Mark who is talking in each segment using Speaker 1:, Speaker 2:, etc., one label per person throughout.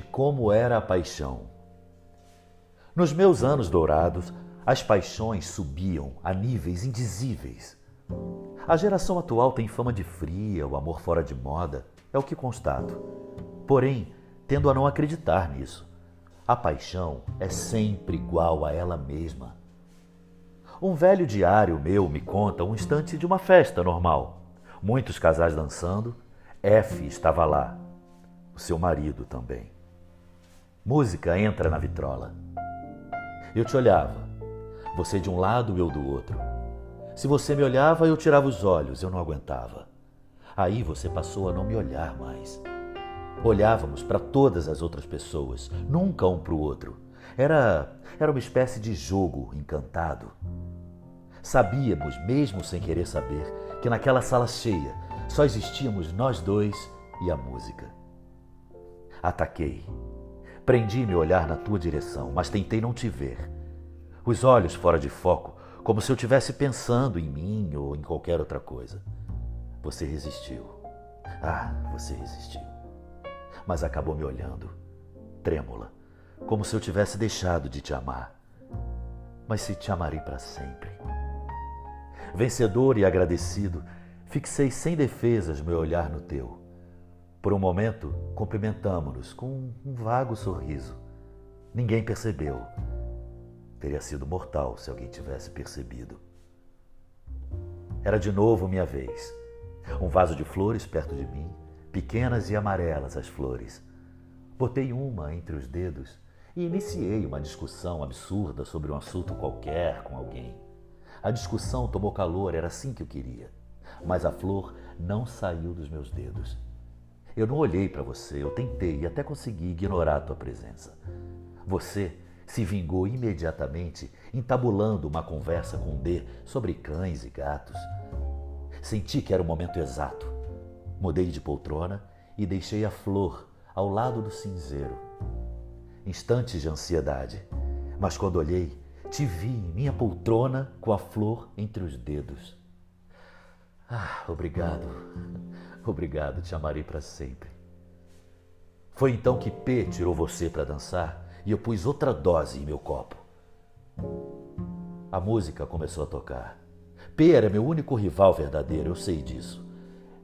Speaker 1: como era a paixão. Nos meus anos dourados, as paixões subiam a níveis indizíveis. A geração atual tem fama de fria, o amor fora de moda, é o que constato. Porém, tendo a não acreditar nisso. A paixão é sempre igual a ela mesma. Um velho diário meu me conta um instante de uma festa normal. Muitos casais dançando, F estava lá, o seu marido também. Música entra na vitrola. Eu te olhava, você de um lado, eu do outro. Se você me olhava, eu tirava os olhos, eu não aguentava. Aí você passou a não me olhar mais. Olhávamos para todas as outras pessoas, nunca um para o outro. Era, era uma espécie de jogo encantado. Sabíamos, mesmo sem querer saber, que naquela sala cheia só existíamos nós dois e a música. Ataquei. Prendi meu olhar na tua direção, mas tentei não te ver. Os olhos fora de foco, como se eu estivesse pensando em mim ou em qualquer outra coisa. Você resistiu. Ah, você resistiu mas acabou me olhando, trêmula, como se eu tivesse deixado de te amar. Mas se te amarei para sempre. Vencedor e agradecido, fixei sem defesas meu olhar no teu. Por um momento, cumprimentamo-nos com um vago sorriso. Ninguém percebeu. Teria sido mortal se alguém tivesse percebido. Era de novo minha vez. Um vaso de flores perto de mim, pequenas e amarelas as flores. Botei uma entre os dedos e iniciei uma discussão absurda sobre um assunto qualquer com alguém. A discussão tomou calor, era assim que eu queria. Mas a flor não saiu dos meus dedos. Eu não olhei para você, eu tentei e até consegui ignorar a tua presença. Você se vingou imediatamente, entabulando uma conversa com D sobre cães e gatos. Senti que era o momento exato. Mudei de poltrona e deixei a flor ao lado do cinzeiro. Instantes de ansiedade, mas quando olhei, te vi em minha poltrona com a flor entre os dedos. Ah, obrigado, obrigado, te amarei para sempre. Foi então que P tirou você para dançar e eu pus outra dose em meu copo. A música começou a tocar. P era meu único rival verdadeiro, eu sei disso.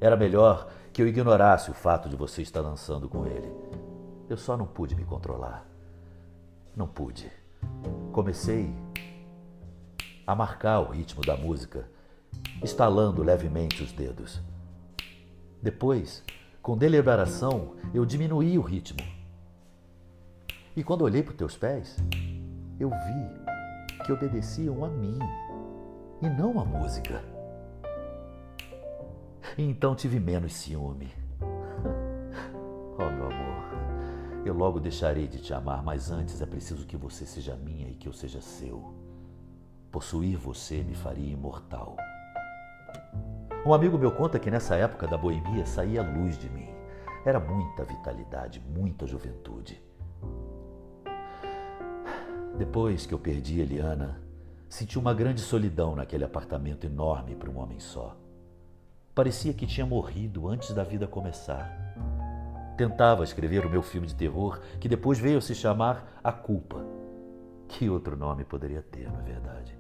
Speaker 1: Era melhor que eu ignorasse o fato de você estar dançando com ele. Eu só não pude me controlar. Não pude. Comecei a marcar o ritmo da música, estalando levemente os dedos. Depois, com deliberação, eu diminuí o ritmo. E quando olhei para os teus pés, eu vi que obedeciam a mim e não à música. E então tive menos ciúme. Oh, meu amor, eu logo deixarei de te amar, mas antes é preciso que você seja minha e que eu seja seu. Possuir você me faria imortal. Um amigo meu conta que nessa época da boemia saía luz de mim. Era muita vitalidade, muita juventude. Depois que eu perdi Eliana, senti uma grande solidão naquele apartamento enorme para um homem só. Parecia que tinha morrido antes da vida começar. Tentava escrever o meu filme de terror, que depois veio se chamar A Culpa. Que outro nome poderia ter, não é verdade?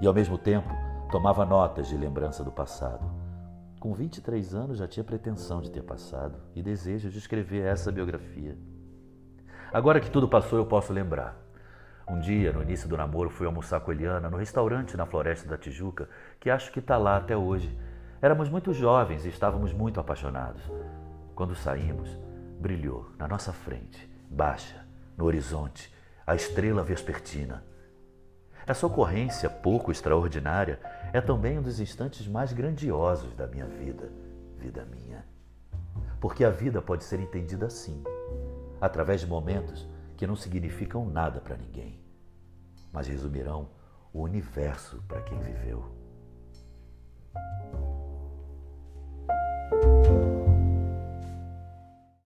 Speaker 1: E ao mesmo tempo, tomava notas de lembrança do passado. Com 23 anos já tinha pretensão de ter passado e desejo de escrever essa biografia. Agora que tudo passou, eu posso lembrar. Um dia, no início do namoro, fui almoçar com Eliana no restaurante na Floresta da Tijuca, que acho que está lá até hoje, Éramos muito jovens e estávamos muito apaixonados. Quando saímos, brilhou na nossa frente, baixa, no horizonte, a estrela vespertina. Essa ocorrência pouco extraordinária é também um dos instantes mais grandiosos da minha vida, vida minha. Porque a vida pode ser entendida assim, através de momentos que não significam nada para ninguém, mas resumirão o universo para quem viveu.